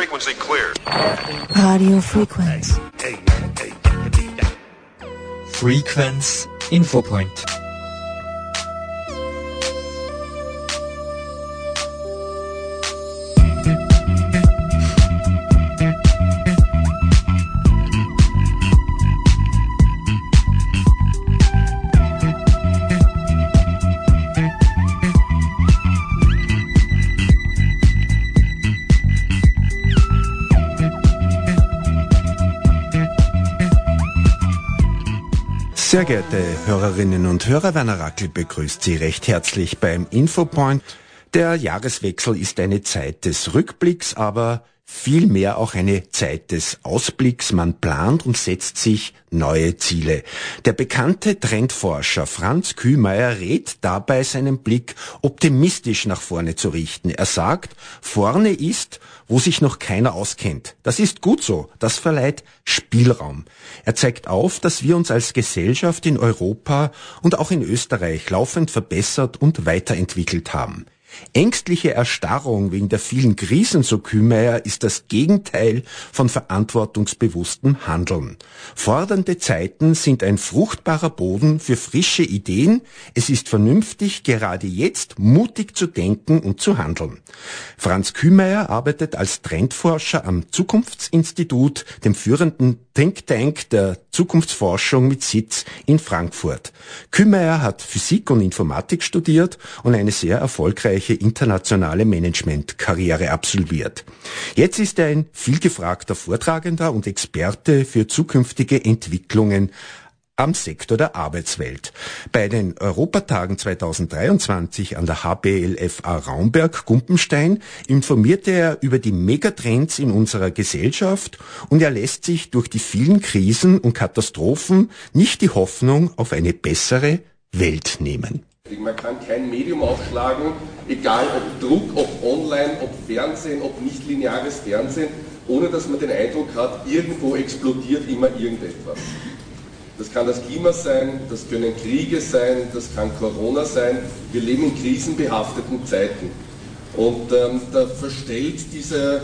frequency clear. Radio Frequenz. Frequenz Infopoint. Sehr geehrte Hörerinnen und Hörer, Werner Rackel begrüßt Sie recht herzlich beim Infopoint. Der Jahreswechsel ist eine Zeit des Rückblicks, aber vielmehr auch eine Zeit des Ausblicks. Man plant und setzt sich neue Ziele. Der bekannte Trendforscher Franz Kühmeier rät dabei, seinen Blick optimistisch nach vorne zu richten. Er sagt, vorne ist, wo sich noch keiner auskennt. Das ist gut so. Das verleiht Spielraum. Er zeigt auf, dass wir uns als Gesellschaft in Europa und auch in Österreich laufend verbessert und weiterentwickelt haben. Ängstliche Erstarrung wegen der vielen Krisen, so Kühmeier, ist das Gegenteil von verantwortungsbewusstem Handeln. Fordernde Zeiten sind ein fruchtbarer Boden für frische Ideen. Es ist vernünftig, gerade jetzt mutig zu denken und zu handeln. Franz Kühmeier arbeitet als Trendforscher am Zukunftsinstitut, dem führenden Think Tank der Zukunftsforschung mit Sitz in Frankfurt. Kühmeier hat Physik und Informatik studiert und eine sehr erfolgreiche internationale Managementkarriere absolviert. Jetzt ist er ein vielgefragter Vortragender und Experte für zukünftige Entwicklungen am Sektor der Arbeitswelt. Bei den Europatagen 2023 an der HBLFA Raumberg Gumpenstein informierte er über die Megatrends in unserer Gesellschaft und er lässt sich durch die vielen Krisen und Katastrophen nicht die Hoffnung auf eine bessere Welt nehmen. Man kann kein Medium aufschlagen, egal ob Druck, ob online, ob Fernsehen, ob nicht lineares Fernsehen, ohne dass man den Eindruck hat, irgendwo explodiert immer irgendetwas. Das kann das Klima sein, das können Kriege sein, das kann Corona sein. Wir leben in krisenbehafteten Zeiten. Und ähm, da verstellt dieser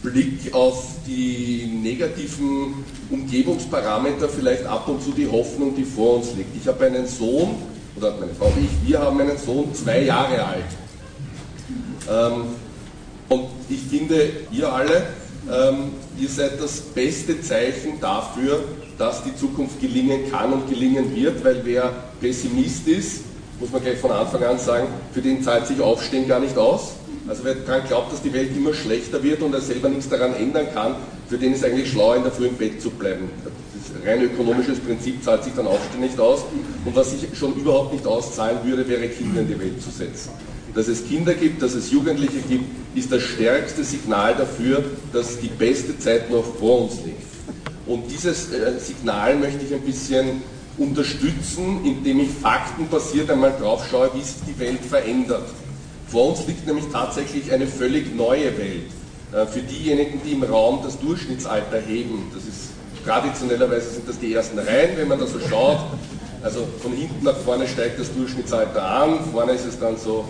Blick auf die negativen Umgebungsparameter vielleicht ab und zu die Hoffnung, die vor uns liegt. Ich habe einen Sohn, oder meine Frau und ich, wir haben einen Sohn, zwei Jahre alt. Ähm, und ich finde, ihr alle, ähm, ihr seid das beste Zeichen dafür, dass die Zukunft gelingen kann und gelingen wird, weil wer Pessimist ist, muss man gleich von Anfang an sagen, für den zahlt sich Aufstehen gar nicht aus. Also wer daran glaubt, dass die Welt immer schlechter wird und er selber nichts daran ändern kann, für den ist eigentlich schlau, in der Früh im Bett zu bleiben. Das rein ökonomisches Prinzip zahlt sich dann Aufstehen nicht aus. Und was sich schon überhaupt nicht auszahlen würde, wäre Kinder in die Welt zu setzen. Dass es Kinder gibt, dass es Jugendliche gibt, ist das stärkste Signal dafür, dass die beste Zeit noch vor uns liegt. Und dieses äh, Signal möchte ich ein bisschen unterstützen, indem ich faktenbasiert einmal drauf schaue, wie sich die Welt verändert. Vor uns liegt nämlich tatsächlich eine völlig neue Welt. Äh, für diejenigen, die im Raum das Durchschnittsalter heben, das ist traditionellerweise sind das die ersten Reihen, wenn man da so schaut. Also von hinten nach vorne steigt das Durchschnittsalter an, vorne ist es dann so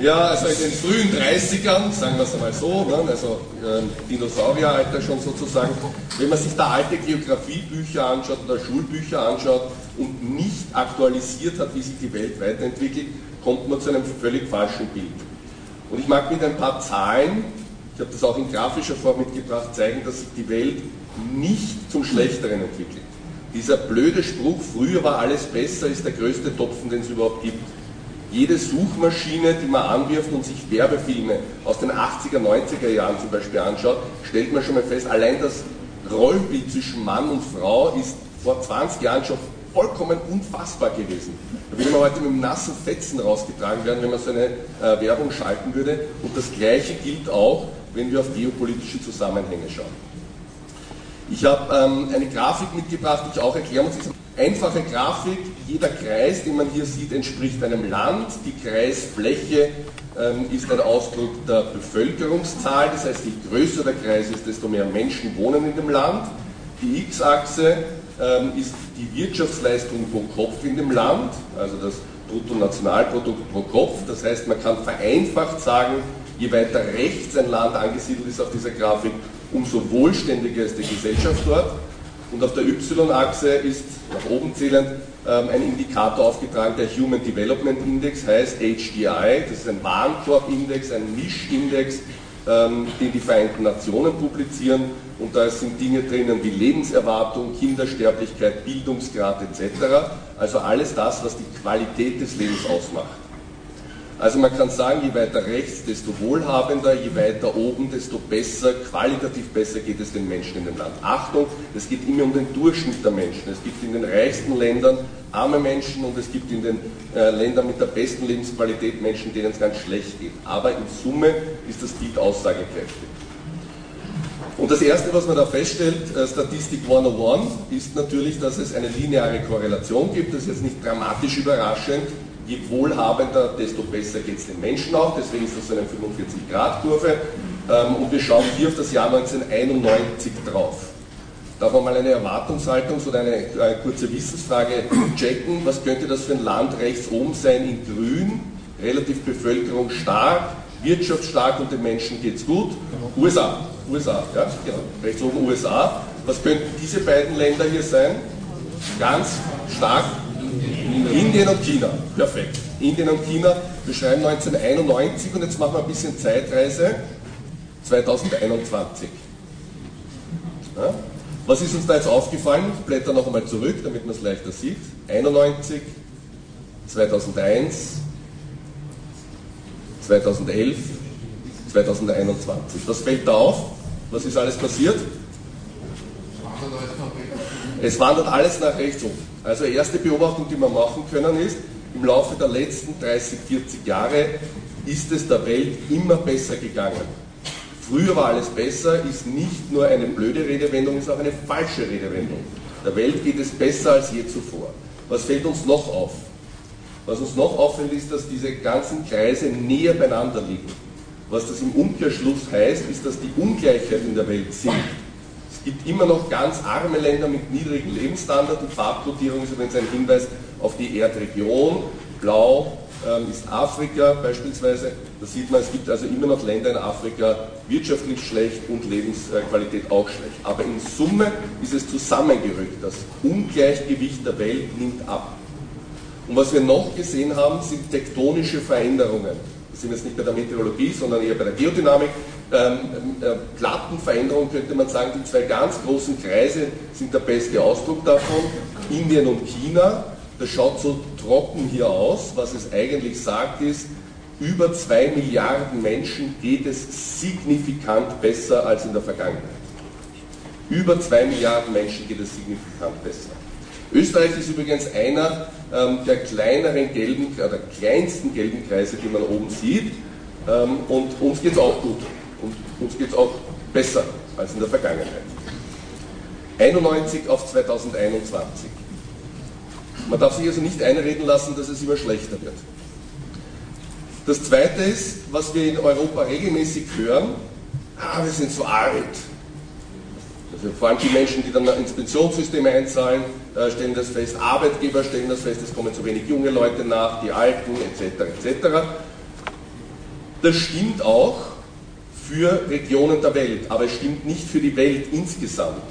ja, also in den frühen 30ern, sagen wir es einmal so, ne, also äh, Dinosaurieralter schon sozusagen, wenn man sich da alte Geografiebücher anschaut oder Schulbücher anschaut und nicht aktualisiert hat, wie sich die Welt weiterentwickelt, kommt man zu einem völlig falschen Bild. Und ich mag mit ein paar Zahlen, ich habe das auch in grafischer Form mitgebracht, zeigen, dass sich die Welt nicht zum Schlechteren entwickelt. Dieser blöde Spruch, früher war alles besser, ist der größte Topfen, den es überhaupt gibt jede Suchmaschine, die man anwirft und sich Werbefilme aus den 80er, 90er Jahren zum Beispiel anschaut, stellt man schon mal fest, allein das Rollenbild zwischen Mann und Frau ist vor 20 Jahren schon vollkommen unfassbar gewesen. Da würde man heute mit einem nassen Fetzen rausgetragen werden, wenn man so eine äh, Werbung schalten würde. Und das Gleiche gilt auch, wenn wir auf geopolitische Zusammenhänge schauen. Ich habe ähm, eine Grafik mitgebracht, die ich auch erklären muss. Einfache Grafik, jeder Kreis, den man hier sieht, entspricht einem Land. Die Kreisfläche ähm, ist ein Ausdruck der Bevölkerungszahl, das heißt, je größer der Kreis ist, desto mehr Menschen wohnen in dem Land. Die X-Achse ähm, ist die Wirtschaftsleistung pro Kopf in dem Land, also das Bruttonationalprodukt pro Kopf. Das heißt, man kann vereinfacht sagen, Je weiter rechts ein Land angesiedelt ist auf dieser Grafik, umso wohlständiger ist die Gesellschaft dort. Und auf der Y-Achse ist, nach oben zählend, ähm, ein Indikator aufgetragen, der Human Development Index heißt HDI. Das ist ein Warenkorbindex, ein Mischindex, ähm, den die Vereinten Nationen publizieren. Und da sind Dinge drinnen wie Lebenserwartung, Kindersterblichkeit, Bildungsgrad etc. Also alles das, was die Qualität des Lebens ausmacht. Also man kann sagen, je weiter rechts, desto wohlhabender, je weiter oben, desto besser, qualitativ besser geht es den Menschen in dem Land. Achtung, es geht immer um den Durchschnitt der Menschen. Es gibt in den reichsten Ländern arme Menschen und es gibt in den äh, Ländern mit der besten Lebensqualität Menschen, denen es ganz schlecht geht. Aber in Summe ist das Bild aussagekräftig. Und das Erste, was man da feststellt, äh, Statistik 101, ist natürlich, dass es eine lineare Korrelation gibt. Das ist jetzt nicht dramatisch überraschend je wohlhabender, desto besser geht es den Menschen auch. Deswegen ist das eine 45-Grad-Kurve. Ähm, und wir schauen hier auf das Jahr 1991 drauf. Darf man mal eine Erwartungshaltung oder eine, eine kurze Wissensfrage checken? Was könnte das für ein Land rechts oben sein in grün? Relativ Bevölkerung stark, Wirtschaft stark und den Menschen geht es gut. USA, USA, ja, genau. Rechts oben USA. Was könnten diese beiden Länder hier sein? Ganz stark Indien und China, perfekt. Indien und China, wir schreiben 1991 und jetzt machen wir ein bisschen Zeitreise, 2021. Ja? Was ist uns da jetzt aufgefallen? Ich blätter noch einmal zurück, damit man es leichter sieht. 91, 2001, 2011, 2021. Was fällt da auf? Was ist alles passiert? Es wandert alles nach rechts oben. Also erste Beobachtung, die wir machen können, ist, im Laufe der letzten 30, 40 Jahre ist es der Welt immer besser gegangen. Früher war alles besser, ist nicht nur eine blöde Redewendung, ist auch eine falsche Redewendung. Der Welt geht es besser als je zuvor. Was fällt uns noch auf? Was uns noch auffällt, ist, dass diese ganzen Kreise näher beieinander liegen. Was das im Umkehrschluss heißt, ist, dass die Ungleichheit in der Welt sinkt. Es gibt immer noch ganz arme Länder mit niedrigen Lebensstandards. Die Farbkodierung ist übrigens ein Hinweis auf die Erdregion. Blau ähm, ist Afrika beispielsweise. Da sieht man, es gibt also immer noch Länder in Afrika wirtschaftlich schlecht und Lebensqualität auch schlecht. Aber in Summe ist es zusammengerückt. Das Ungleichgewicht der Welt nimmt ab. Und was wir noch gesehen haben, sind tektonische Veränderungen. Wir sind jetzt nicht bei der Meteorologie, sondern eher bei der Geodynamik. Ähm, äh, Plattenveränderung könnte man sagen, die zwei ganz großen Kreise sind der beste Ausdruck davon. Indien und China, das schaut so trocken hier aus. Was es eigentlich sagt ist, über zwei Milliarden Menschen geht es signifikant besser als in der Vergangenheit. Über zwei Milliarden Menschen geht es signifikant besser. Österreich ist übrigens einer ähm, der kleineren gelben, oder kleinsten gelben Kreise, die man oben sieht. Ähm, und uns geht es auch gut. Uns geht es auch besser als in der Vergangenheit. 91 auf 2021. Man darf sich also nicht einreden lassen, dass es immer schlechter wird. Das Zweite ist, was wir in Europa regelmäßig hören, ah, wir sind so alt. Also vor allem die Menschen, die dann ins Pensionssystem einzahlen, stellen das fest, Arbeitgeber stellen das fest, es kommen zu wenig junge Leute nach, die Alten etc. etc. Das stimmt auch, für Regionen der Welt, aber es stimmt nicht für die Welt insgesamt.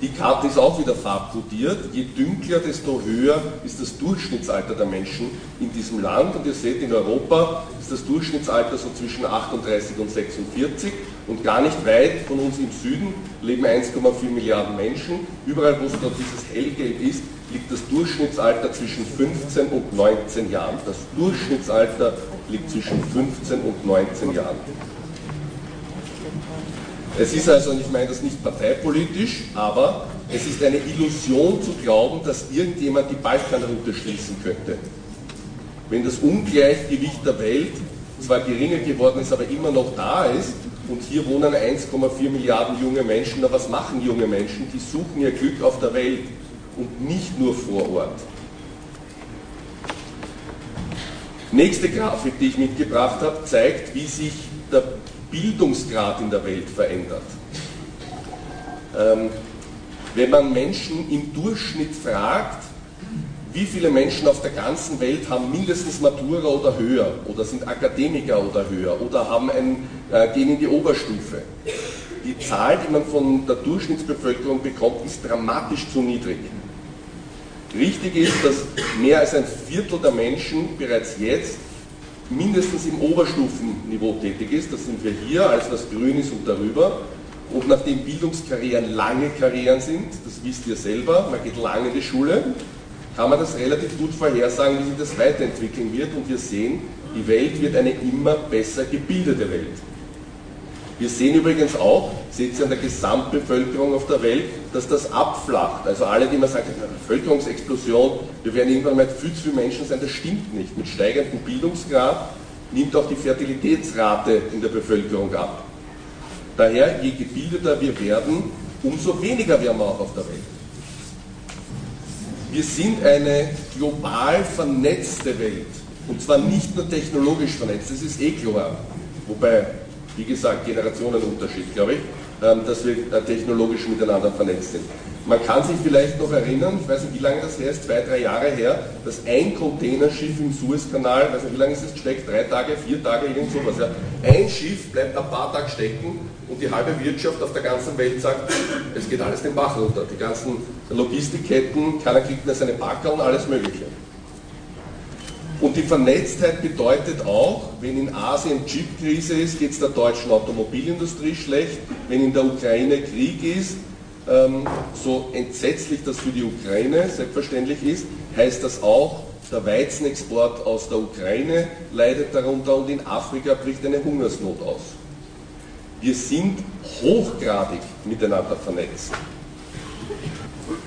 Die Karte ist auch wieder farbkodiert. Je dünkler, desto höher ist das Durchschnittsalter der Menschen in diesem Land. Und ihr seht, in Europa ist das Durchschnittsalter so zwischen 38 und 46. Und gar nicht weit von uns im Süden leben 1,4 Milliarden Menschen. Überall, wo es dort dieses Hellgelb ist, liegt das Durchschnittsalter zwischen 15 und 19 Jahren. Das Durchschnittsalter liegt zwischen 15 und 19 Jahren. Es ist also, und ich meine das nicht parteipolitisch, aber es ist eine Illusion zu glauben, dass irgendjemand die Balkanroute schließen könnte. Wenn das Ungleichgewicht der Welt zwar geringer geworden ist, aber immer noch da ist, und hier wohnen 1,4 Milliarden junge Menschen, na was machen junge Menschen? Die suchen ihr Glück auf der Welt und nicht nur vor Ort. Nächste Grafik, die ich mitgebracht habe, zeigt, wie sich der Bildungsgrad in der Welt verändert. Ähm, wenn man Menschen im Durchschnitt fragt, wie viele Menschen auf der ganzen Welt haben mindestens Matura oder höher oder sind Akademiker oder höher oder haben ein, äh, gehen in die Oberstufe. Die Zahl, die man von der Durchschnittsbevölkerung bekommt, ist dramatisch zu niedrig. Richtig ist, dass mehr als ein Viertel der Menschen bereits jetzt mindestens im Oberstufenniveau tätig ist. Das sind wir hier, alles was grün ist und darüber. Und nachdem Bildungskarrieren lange Karrieren sind, das wisst ihr selber, man geht lange in die Schule, kann man das relativ gut vorhersagen, wie sich das weiterentwickeln wird. Und wir sehen, die Welt wird eine immer besser gebildete Welt. Wir sehen übrigens auch, seht ihr an der Gesamtbevölkerung auf der Welt, dass das abflacht. Also alle, die sagen, eine Bevölkerungsexplosion, wir werden irgendwann mal viel zu viele Menschen sein, das stimmt nicht. Mit steigendem Bildungsgrad nimmt auch die Fertilitätsrate in der Bevölkerung ab. Daher, je gebildeter wir werden, umso weniger werden wir auch auf der Welt. Wir sind eine global vernetzte Welt. Und zwar nicht nur technologisch vernetzt, das ist eh klar. Wobei wie gesagt, Generationenunterschied, glaube ich, ähm, dass wir äh, technologisch miteinander vernetzt sind. Man kann sich vielleicht noch erinnern, ich weiß nicht, wie lange das her ist, zwei, drei Jahre her, dass ein Containerschiff im Suezkanal, ich weiß nicht, wie lange ist es gesteckt, drei Tage, vier Tage, irgend sowas, ja. Ein Schiff bleibt ein paar Tage stecken und die halbe Wirtschaft auf der ganzen Welt sagt, es geht alles den Bach runter. Die ganzen Logistikketten, keiner kriegt mehr seine Backer und alles Mögliche. Und die Vernetztheit bedeutet auch, wenn in Asien Chipkrise ist, geht es der deutschen Automobilindustrie schlecht. Wenn in der Ukraine Krieg ist, ähm, so entsetzlich das für die Ukraine selbstverständlich ist, heißt das auch, der Weizenexport aus der Ukraine leidet darunter und in Afrika bricht eine Hungersnot aus. Wir sind hochgradig miteinander vernetzt.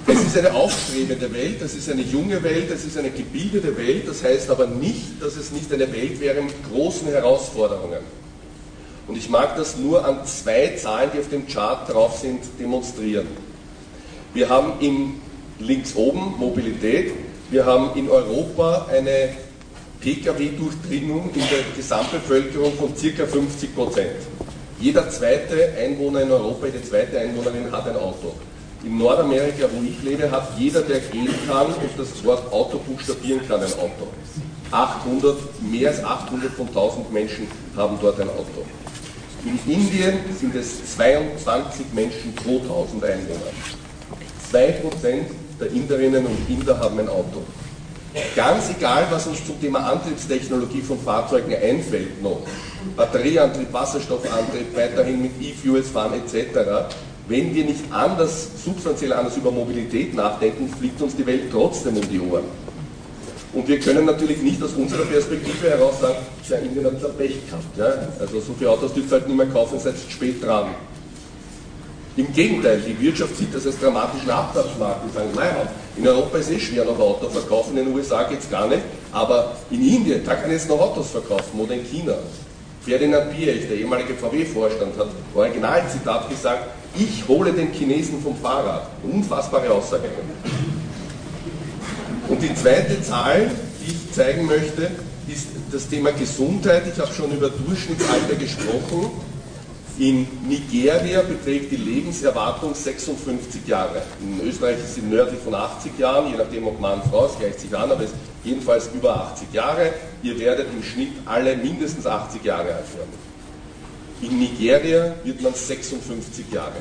Es ist eine aufstrebende Welt, es ist eine junge Welt, es ist eine gebildete Welt, das heißt aber nicht, dass es nicht eine Welt wäre mit großen Herausforderungen. Und ich mag das nur an zwei Zahlen, die auf dem Chart drauf sind, demonstrieren. Wir haben in links oben Mobilität, wir haben in Europa eine Pkw-Durchdringung in der Gesamtbevölkerung von ca. 50 Prozent. Jeder zweite Einwohner in Europa, jede zweite Einwohnerin hat ein Auto. In Nordamerika, wo ich lebe, hat jeder, der gehen kann und das Wort Auto buchstabieren kann, ein Auto. 800, mehr als 800 von 1000 Menschen haben dort ein Auto. In Indien sind es 22 Menschen pro 1000 Einwohner. 2% der Inderinnen und Inder haben ein Auto. Ganz egal, was uns zum Thema Antriebstechnologie von Fahrzeugen einfällt noch, Batterieantrieb, Wasserstoffantrieb, weiterhin mit E-Fuels fahren etc., wenn wir nicht anders, substanziell anders über Mobilität nachdenken, fliegt uns die Welt trotzdem um die Ohren. Und wir können natürlich nicht aus unserer Perspektive heraus sagen, ja, Indien ein Pech gehabt. Ja? Also so viele Autos dürft ihr halt nicht mehr kaufen, seid spät dran. Im Gegenteil, die Wirtschaft sieht das als dramatischen Absatzmarkt und sagen, naja, in Europa ist es eh schwer noch Autos verkaufen, in den USA geht es gar nicht, aber in Indien, da kann ich jetzt noch Autos verkaufen oder in China. Ferdinand Piech, der ehemalige VW-Vorstand, hat Originalzitat gesagt, ich hole den Chinesen vom Fahrrad. Unfassbare Aussage. Und die zweite Zahl, die ich zeigen möchte, ist das Thema Gesundheit. Ich habe schon über Durchschnittsalter gesprochen. In Nigeria beträgt die Lebenserwartung 56 Jahre. In Österreich ist sie nördlich von 80 Jahren, je nachdem ob Mann, Frau, es gleicht sich an, aber es ist jedenfalls über 80 Jahre. Ihr werdet im Schnitt alle mindestens 80 Jahre alt werden. In Nigeria wird man 56 Jahre.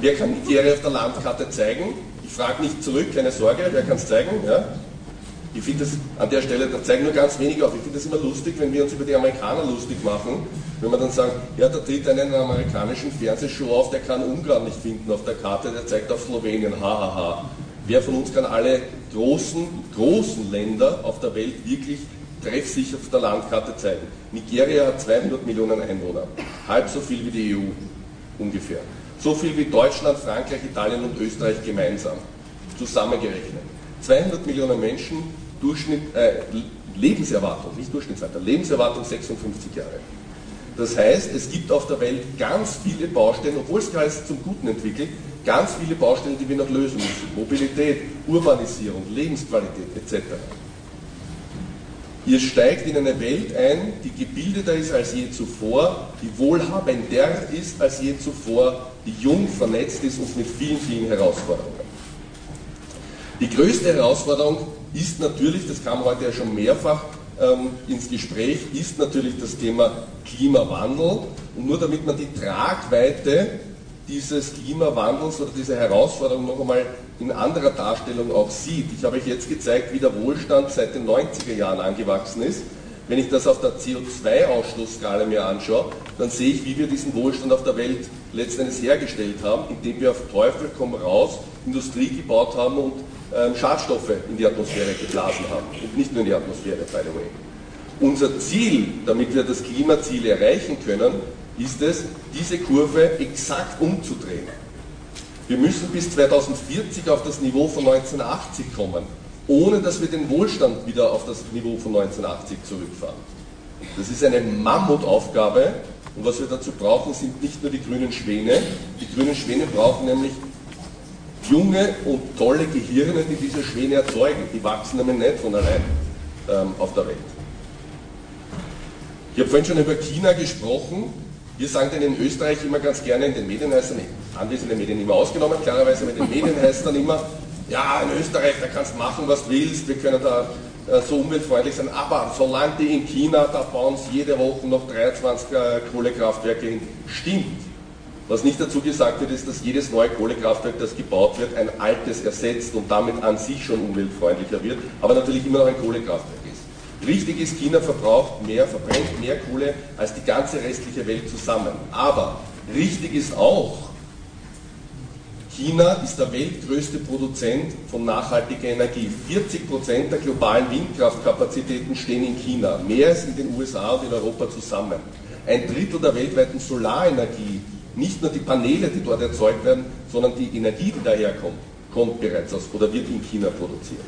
Wer kann Nigeria auf der Landkarte zeigen? Ich frage nicht zurück, keine Sorge, wer kann es zeigen? Ja? Ich finde das an der Stelle, da zeigen nur ganz wenige auf. Ich finde das immer lustig, wenn wir uns über die Amerikaner lustig machen, wenn wir dann sagen, ja, da tritt einen amerikanischen Fernsehshow auf, der kann Ungarn nicht finden auf der Karte, der zeigt auf Slowenien, hahaha. Ha, ha. Wer von uns kann alle großen, großen Länder auf der Welt wirklich treffsicher auf der Landkarte zeigen. Nigeria hat 200 Millionen Einwohner, halb so viel wie die EU ungefähr. So viel wie Deutschland, Frankreich, Italien und Österreich gemeinsam, zusammengerechnet. 200 Millionen Menschen, Durchschnitt, äh, Lebenserwartung, nicht Durchschnittsalter, Lebenserwartung 56 Jahre. Das heißt, es gibt auf der Welt ganz viele Baustellen, obwohl es gerade zum Guten entwickelt, ganz viele Baustellen, die wir noch lösen müssen. Mobilität, Urbanisierung, Lebensqualität etc. Ihr steigt in eine Welt ein, die gebildeter ist als je zuvor, die wohlhabender ist als je zuvor, die jung vernetzt ist und mit vielen, vielen Herausforderungen. Die größte Herausforderung ist natürlich, das kam heute ja schon mehrfach ähm, ins Gespräch, ist natürlich das Thema Klimawandel. Und nur damit man die Tragweite dieses Klimawandels oder dieser Herausforderung noch einmal in anderer Darstellung auch sieht. Ich habe euch jetzt gezeigt, wie der Wohlstand seit den 90er Jahren angewachsen ist. Wenn ich das auf der CO2-Ausstoßskala mir anschaue, dann sehe ich, wie wir diesen Wohlstand auf der Welt letztendlich hergestellt haben, indem wir auf Teufel komm raus Industrie gebaut haben und ähm, Schadstoffe in die Atmosphäre geblasen haben. Und nicht nur in die Atmosphäre, by the way. Unser Ziel, damit wir das Klimaziel erreichen können, ist es, diese Kurve exakt umzudrehen. Wir müssen bis 2040 auf das Niveau von 1980 kommen, ohne dass wir den Wohlstand wieder auf das Niveau von 1980 zurückfahren. Das ist eine Mammutaufgabe und was wir dazu brauchen, sind nicht nur die grünen Schwäne. Die grünen Schwäne brauchen nämlich junge und tolle Gehirne, die diese Schwäne erzeugen. Die wachsen nämlich nicht von allein ähm, auf der Welt. Ich habe vorhin schon über China gesprochen. Wir sagen dann in Österreich immer ganz gerne in den Medien heißt anwesende Medien immer ausgenommen, klarerweise mit den Medien heißt dann immer, ja, in Österreich, da kannst du machen, was du willst, wir können da äh, so umweltfreundlich sein, aber solange die in China, da bauen sie jede Woche noch 23 äh, Kohlekraftwerke hin, stimmt. Was nicht dazu gesagt wird, ist, dass jedes neue Kohlekraftwerk, das gebaut wird, ein altes ersetzt und damit an sich schon umweltfreundlicher wird, aber natürlich immer noch ein Kohlekraftwerk. Richtig ist, China verbraucht mehr, verbrennt mehr Kohle als die ganze restliche Welt zusammen. Aber richtig ist auch, China ist der weltgrößte Produzent von nachhaltiger Energie. 40% der globalen Windkraftkapazitäten stehen in China, mehr als in den USA und in Europa zusammen. Ein Drittel der weltweiten Solarenergie nicht nur die Paneele, die dort erzeugt werden, sondern die Energie, die daherkommt, kommt bereits aus oder wird in China produziert.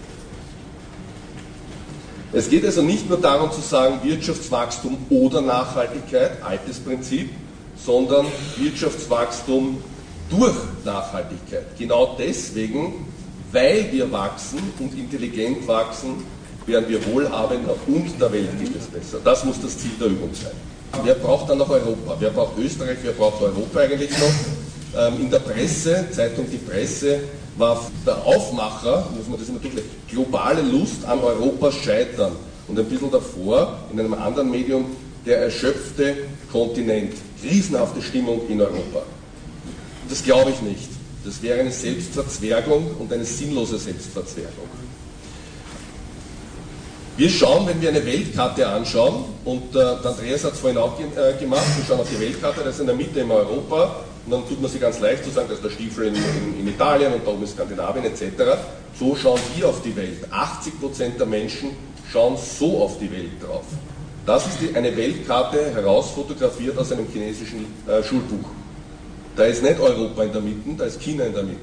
Es geht also nicht nur darum zu sagen, Wirtschaftswachstum oder Nachhaltigkeit, altes Prinzip, sondern Wirtschaftswachstum durch Nachhaltigkeit. Genau deswegen, weil wir wachsen und intelligent wachsen, werden wir wohlhabender und der Welt geht es besser. Das muss das Ziel der Übung sein. Wer braucht dann noch Europa? Wer braucht Österreich? Wer braucht Europa eigentlich noch? Ähm, in der Presse, Zeitung Die Presse, war der Aufmacher, muss man das immer durchlesen, globale Lust an Europas Scheitern. Und ein bisschen davor, in einem anderen Medium, der erschöpfte Kontinent. Krisenhafte Stimmung in Europa. Das glaube ich nicht. Das wäre eine Selbstverzwergung und eine sinnlose Selbstverzwergung. Wir schauen, wenn wir eine Weltkarte anschauen, und äh, Andreas hat es vorhin auch äh, gemacht, wir schauen auf die Weltkarte, da ist in der Mitte immer Europa, und dann tut man sich ganz leicht zu sagen, das ist der Stiefel in, in, in Italien und da oben ist Skandinavien etc. So schauen wir auf die Welt. 80% der Menschen schauen so auf die Welt drauf. Das ist die, eine Weltkarte herausfotografiert aus einem chinesischen äh, Schulbuch. Da ist nicht Europa in der Mitte, da ist China in der Mitte.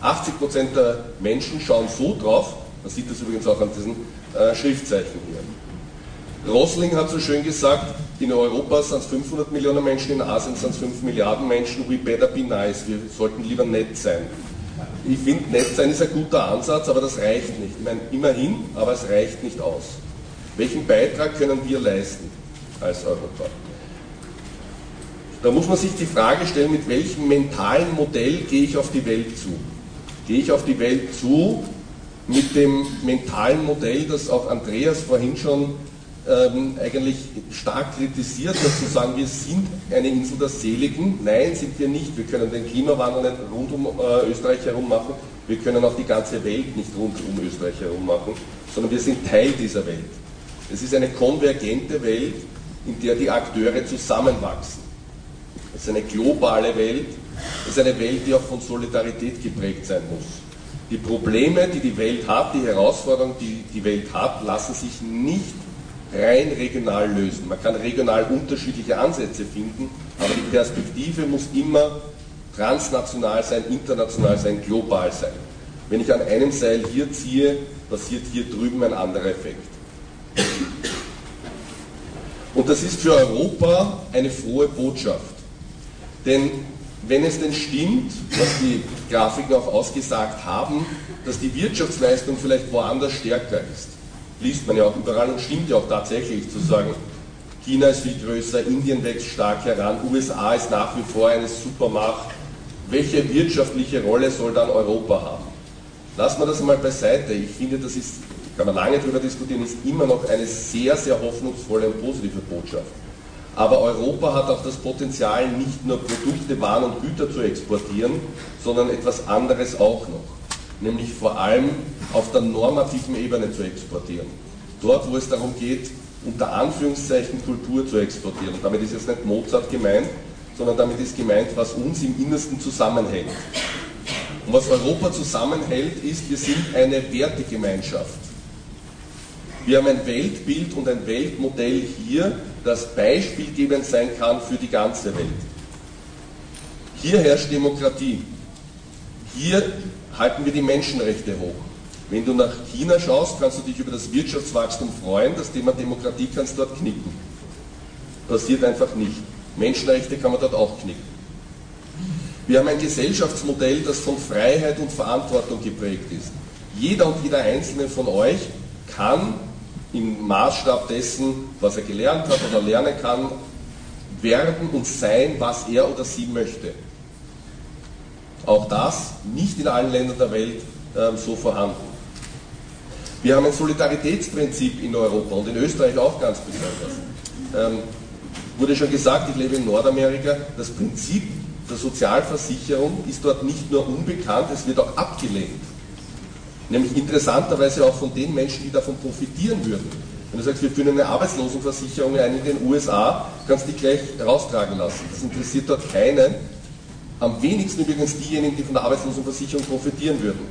80% der Menschen schauen so drauf, man sieht das übrigens auch an diesen äh, Schriftzeichen hier. Rosling hat so schön gesagt, in Europa sind es 500 Millionen Menschen, in Asien sind es 5 Milliarden Menschen, we better be nice, wir sollten lieber nett sein. Ich finde, nett sein ist ein guter Ansatz, aber das reicht nicht. Ich meine, immerhin, aber es reicht nicht aus. Welchen Beitrag können wir leisten als Europa? Da muss man sich die Frage stellen, mit welchem mentalen Modell gehe ich auf die Welt zu? Gehe ich auf die Welt zu mit dem mentalen Modell, das auch Andreas vorhin schon ähm, eigentlich stark kritisiert hat, zu sagen, wir sind eine Insel der Seligen. Nein, sind wir nicht. Wir können den Klimawandel nicht rund um äh, Österreich herum machen. Wir können auch die ganze Welt nicht rund um Österreich herum machen, sondern wir sind Teil dieser Welt. Es ist eine konvergente Welt, in der die Akteure zusammenwachsen. Es ist eine globale Welt, es ist eine Welt, die auch von Solidarität geprägt sein muss. Die Probleme, die die Welt hat, die Herausforderungen, die die Welt hat, lassen sich nicht rein regional lösen. Man kann regional unterschiedliche Ansätze finden, aber die Perspektive muss immer transnational sein, international sein, global sein. Wenn ich an einem Seil hier ziehe, passiert hier drüben ein anderer Effekt. Und das ist für Europa eine frohe Botschaft. Denn wenn es denn stimmt, was die Grafiken auch ausgesagt haben, dass die Wirtschaftsleistung vielleicht woanders stärker ist, liest man ja auch überall und stimmt ja auch tatsächlich zu sagen, China ist viel größer, Indien wächst stark heran, USA ist nach wie vor eine Supermacht. Welche wirtschaftliche Rolle soll dann Europa haben? Lassen wir das einmal beiseite. Ich finde, das ist, kann man lange darüber diskutieren, ist immer noch eine sehr, sehr hoffnungsvolle und positive Botschaft. Aber Europa hat auch das Potenzial, nicht nur Produkte, Waren und Güter zu exportieren, sondern etwas anderes auch noch. Nämlich vor allem auf der normativen Ebene zu exportieren. Dort, wo es darum geht, unter Anführungszeichen Kultur zu exportieren. Und damit ist jetzt nicht Mozart gemeint, sondern damit ist gemeint, was uns im Innersten zusammenhält. Und was Europa zusammenhält, ist, wir sind eine Wertegemeinschaft. Wir haben ein Weltbild und ein Weltmodell hier, das beispielgebend sein kann für die ganze Welt. Hier herrscht Demokratie. Hier halten wir die Menschenrechte hoch. Wenn du nach China schaust, kannst du dich über das Wirtschaftswachstum freuen. Das Thema Demokratie kannst du dort knicken. Passiert einfach nicht. Menschenrechte kann man dort auch knicken. Wir haben ein Gesellschaftsmodell, das von Freiheit und Verantwortung geprägt ist. Jeder und jeder Einzelne von euch kann im Maßstab dessen, was er gelernt hat oder lernen kann, werden und sein, was er oder sie möchte. Auch das nicht in allen Ländern der Welt äh, so vorhanden. Wir haben ein Solidaritätsprinzip in Europa und in Österreich auch ganz besonders. Ähm, wurde schon gesagt, ich lebe in Nordamerika, das Prinzip der Sozialversicherung ist dort nicht nur unbekannt, es wird auch abgelehnt. Nämlich interessanterweise auch von den Menschen, die davon profitieren würden. Wenn du sagst, wir führen eine Arbeitslosenversicherung ein in den USA, kannst du die gleich raustragen lassen. Das interessiert dort keinen. Am wenigsten übrigens diejenigen, die von der Arbeitslosenversicherung profitieren würden.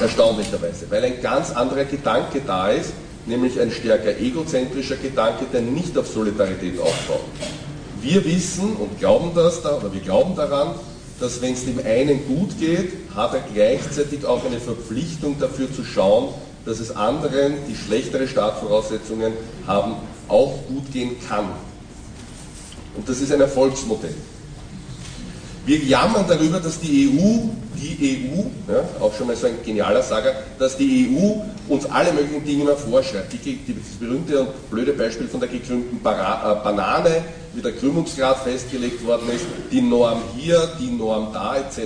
Erstaunlicherweise. Weil ein ganz anderer Gedanke da ist, nämlich ein stärker egozentrischer Gedanke, der nicht auf Solidarität aufbaut. Wir wissen und glauben das da, oder wir glauben daran, dass wenn es dem einen gut geht, hat er gleichzeitig auch eine Verpflichtung dafür zu schauen, dass es anderen, die schlechtere Startvoraussetzungen haben, auch gut gehen kann. Und das ist ein Erfolgsmodell. Wir jammern darüber, dass die EU, die EU, ja, auch schon mal so ein genialer Sager, dass die EU uns alle möglichen Dinge immer vorschreibt. Die, die, das berühmte und blöde Beispiel von der gekrümmten äh, Banane, wie der Krümmungsgrad festgelegt worden ist, die Norm hier, die Norm da etc.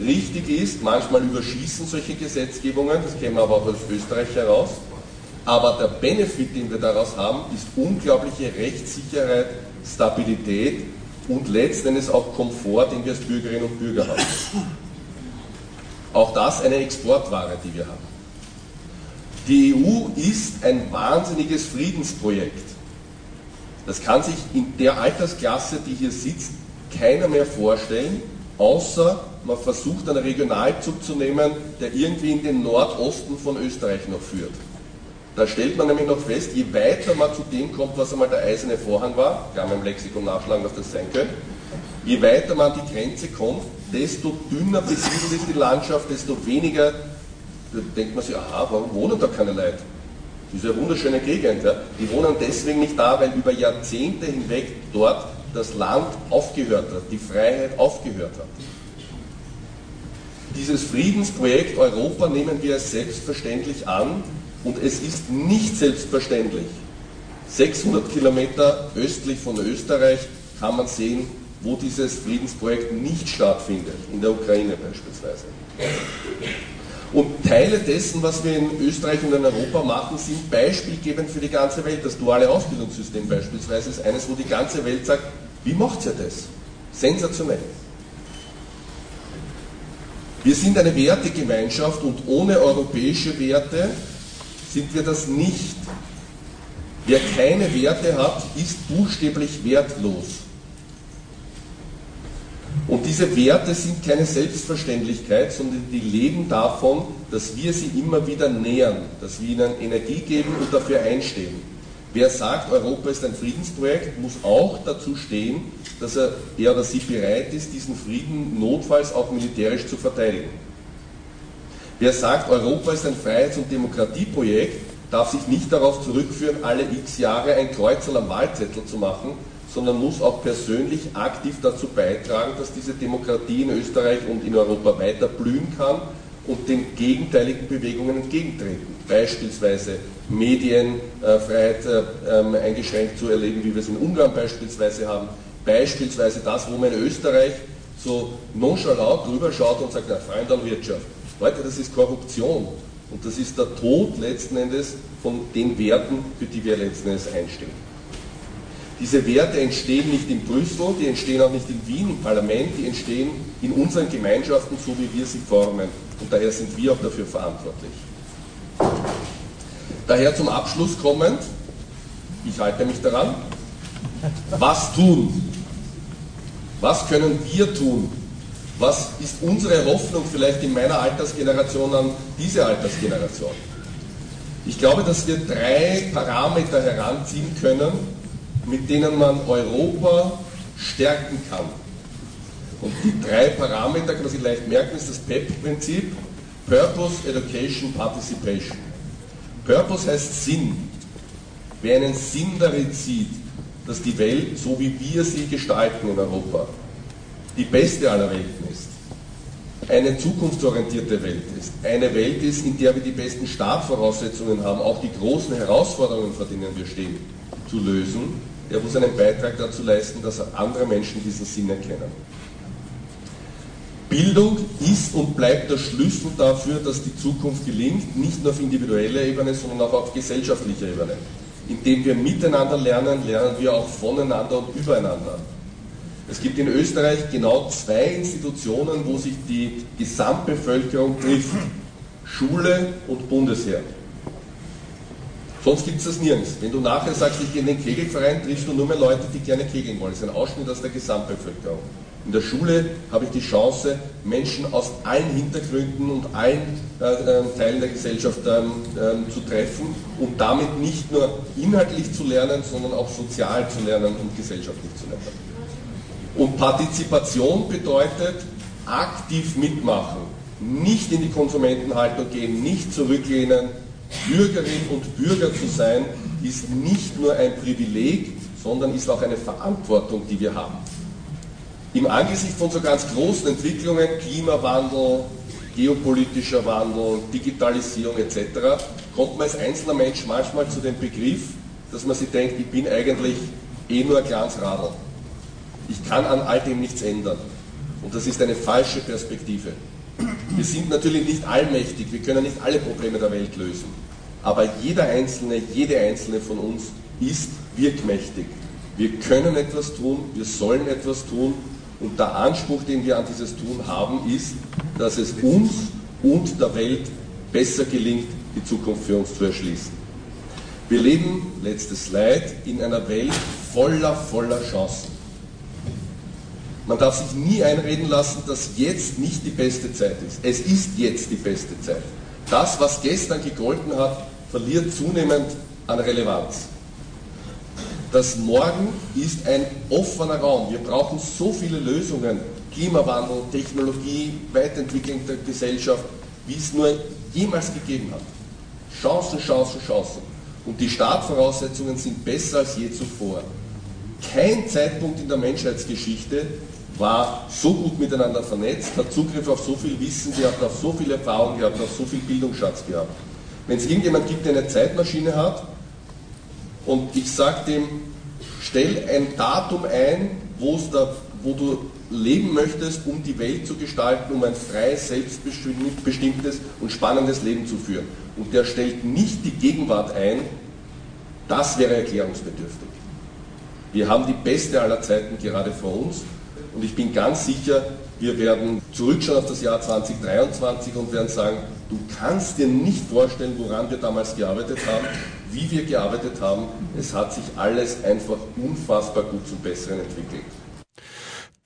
Richtig ist, manchmal überschießen solche Gesetzgebungen, das wir aber auch aus Österreich heraus, aber der Benefit, den wir daraus haben, ist unglaubliche Rechtssicherheit, Stabilität und letztendlich auch Komfort, den wir als Bürgerinnen und Bürger haben. Auch das eine Exportware, die wir haben. Die EU ist ein wahnsinniges Friedensprojekt. Das kann sich in der Altersklasse, die hier sitzt, keiner mehr vorstellen, außer man versucht einen Regionalzug zu nehmen, der irgendwie in den Nordosten von Österreich noch führt. Da stellt man nämlich noch fest, je weiter man zu dem kommt, was einmal der eiserne Vorhang war, kann man im Lexikon nachschlagen, was das sein könnte, je weiter man an die Grenze kommt, desto dünner besiedelt ist die Landschaft, desto weniger da denkt man sich, aha, warum wohnen da keine Leute? Diese wunderschöne Gegend. Ja. Die wohnen deswegen nicht da, weil über Jahrzehnte hinweg dort das Land aufgehört hat, die Freiheit aufgehört hat. Dieses Friedensprojekt Europa nehmen wir selbstverständlich an und es ist nicht selbstverständlich. 600 Kilometer östlich von Österreich kann man sehen, wo dieses Friedensprojekt nicht stattfindet, in der Ukraine beispielsweise. Und Teile dessen, was wir in Österreich und in Europa machen, sind beispielgebend für die ganze Welt. Das duale Ausbildungssystem beispielsweise ist eines, wo die ganze Welt sagt, wie macht ihr das? Sensationell. Wir sind eine Wertegemeinschaft und ohne europäische Werte sind wir das nicht. Wer keine Werte hat, ist buchstäblich wertlos. Und diese Werte sind keine Selbstverständlichkeit, sondern die leben davon, dass wir sie immer wieder nähern, dass wir ihnen Energie geben und dafür einstehen. Wer sagt, Europa ist ein Friedensprojekt, muss auch dazu stehen, dass er, er oder sie bereit ist, diesen Frieden notfalls auch militärisch zu verteidigen. Wer sagt, Europa ist ein Freiheits- und Demokratieprojekt, darf sich nicht darauf zurückführen, alle x Jahre ein Kreuzel am Wahlzettel zu machen, sondern muss auch persönlich aktiv dazu beitragen, dass diese Demokratie in Österreich und in Europa weiter blühen kann und den gegenteiligen Bewegungen entgegentreten. Beispielsweise Medienfreiheit äh, ähm, eingeschränkt zu erleben, wie wir es in Ungarn beispielsweise haben. Beispielsweise das, wo man in Österreich so nonchalant drüber schaut und sagt, na, Freund an Wirtschaft. Leute, das ist Korruption und das ist der Tod letzten Endes von den Werten, für die wir letzten Endes einstehen. Diese Werte entstehen nicht in Brüssel, die entstehen auch nicht in Wien im Parlament, die entstehen in unseren Gemeinschaften, so wie wir sie formen. Und daher sind wir auch dafür verantwortlich. Daher zum Abschluss kommend, ich halte mich daran, was tun? Was können wir tun? Was ist unsere Hoffnung vielleicht in meiner Altersgeneration an diese Altersgeneration? Ich glaube, dass wir drei Parameter heranziehen können, mit denen man Europa stärken kann. Und die drei Parameter kann man sich leicht merken, ist das PEP-Prinzip, Purpose, Education, Participation. Purpose heißt Sinn. Wer einen Sinn darin sieht, dass die Welt, so wie wir sie gestalten in Europa, die beste aller Welten ist, eine zukunftsorientierte Welt ist, eine Welt ist, in der wir die besten Startvoraussetzungen haben, auch die großen Herausforderungen, vor denen wir stehen, zu lösen, der muss einen Beitrag dazu leisten, dass andere Menschen diesen Sinn erkennen. Bildung ist und bleibt der Schlüssel dafür, dass die Zukunft gelingt, nicht nur auf individueller Ebene, sondern auch auf gesellschaftlicher Ebene. Indem wir miteinander lernen, lernen wir auch voneinander und übereinander. Es gibt in Österreich genau zwei Institutionen, wo sich die Gesamtbevölkerung trifft. Schule und Bundesheer. Sonst gibt es das nirgends. Wenn du nachher sagst, ich gehe in den Kegelverein, triffst du nur mehr Leute, die gerne kegeln wollen. Das ist ein Ausschnitt aus der Gesamtbevölkerung. In der Schule habe ich die Chance, Menschen aus allen Hintergründen und allen äh, äh, Teilen der Gesellschaft ähm, äh, zu treffen und damit nicht nur inhaltlich zu lernen, sondern auch sozial zu lernen und gesellschaftlich zu lernen. Und Partizipation bedeutet aktiv mitmachen, nicht in die Konsumentenhaltung gehen, nicht zurücklehnen, Bürgerin und Bürger zu sein, ist nicht nur ein Privileg, sondern ist auch eine Verantwortung, die wir haben. Im Angesicht von so ganz großen Entwicklungen, Klimawandel, geopolitischer Wandel, Digitalisierung etc., kommt man als einzelner Mensch manchmal zu dem Begriff, dass man sich denkt, ich bin eigentlich eh nur ein kleines Radl. Ich kann an all dem nichts ändern. Und das ist eine falsche Perspektive. Wir sind natürlich nicht allmächtig, wir können nicht alle Probleme der Welt lösen. Aber jeder Einzelne, jede Einzelne von uns ist wirkmächtig. Wir können etwas tun, wir sollen etwas tun und der Anspruch, den wir an dieses Tun haben, ist, dass es uns und der Welt besser gelingt, die Zukunft für uns zu erschließen. Wir leben, letztes Slide, in einer Welt voller, voller Chancen. Man darf sich nie einreden lassen, dass jetzt nicht die beste Zeit ist. Es ist jetzt die beste Zeit. Das, was gestern gegolten hat, verliert zunehmend an Relevanz. Das Morgen ist ein offener Raum. Wir brauchen so viele Lösungen. Klimawandel, Technologie, Weiterentwicklung der Gesellschaft, wie es nur jemals gegeben hat. Chancen, Chancen, Chancen. Und die Startvoraussetzungen sind besser als je zuvor. Kein Zeitpunkt in der Menschheitsgeschichte war so gut miteinander vernetzt, hat Zugriff auf so viel Wissen gehabt, auf so viel Erfahrung gehabt, auf so viel Bildungsschatz gehabt. Wenn es irgendjemand gibt, der eine Zeitmaschine hat und ich sage dem, stell ein Datum ein, da, wo du leben möchtest, um die Welt zu gestalten, um ein freies, selbstbestimmtes und spannendes Leben zu führen. Und der stellt nicht die Gegenwart ein, das wäre erklärungsbedürftig. Wir haben die beste aller Zeiten gerade vor uns und ich bin ganz sicher, wir werden zurückschauen auf das Jahr 2023 und werden sagen, du kannst dir nicht vorstellen, woran wir damals gearbeitet haben, wie wir gearbeitet haben. Es hat sich alles einfach unfassbar gut zum Besseren entwickelt.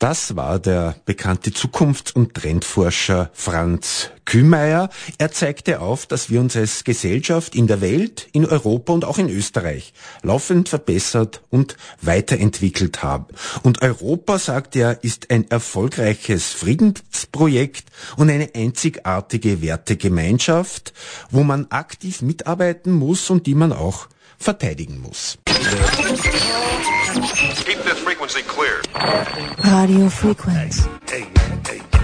Das war der bekannte Zukunfts- und Trendforscher Franz Kühmeier. Er zeigte auf, dass wir uns als Gesellschaft in der Welt, in Europa und auch in Österreich laufend verbessert und weiterentwickelt haben. Und Europa, sagt er, ist ein erfolgreiches Friedensprojekt und eine einzigartige Wertegemeinschaft, wo man aktiv mitarbeiten muss und die man auch verteidigen muss. Keep this frequency clear. Radio frequency. Hey, hey, hey.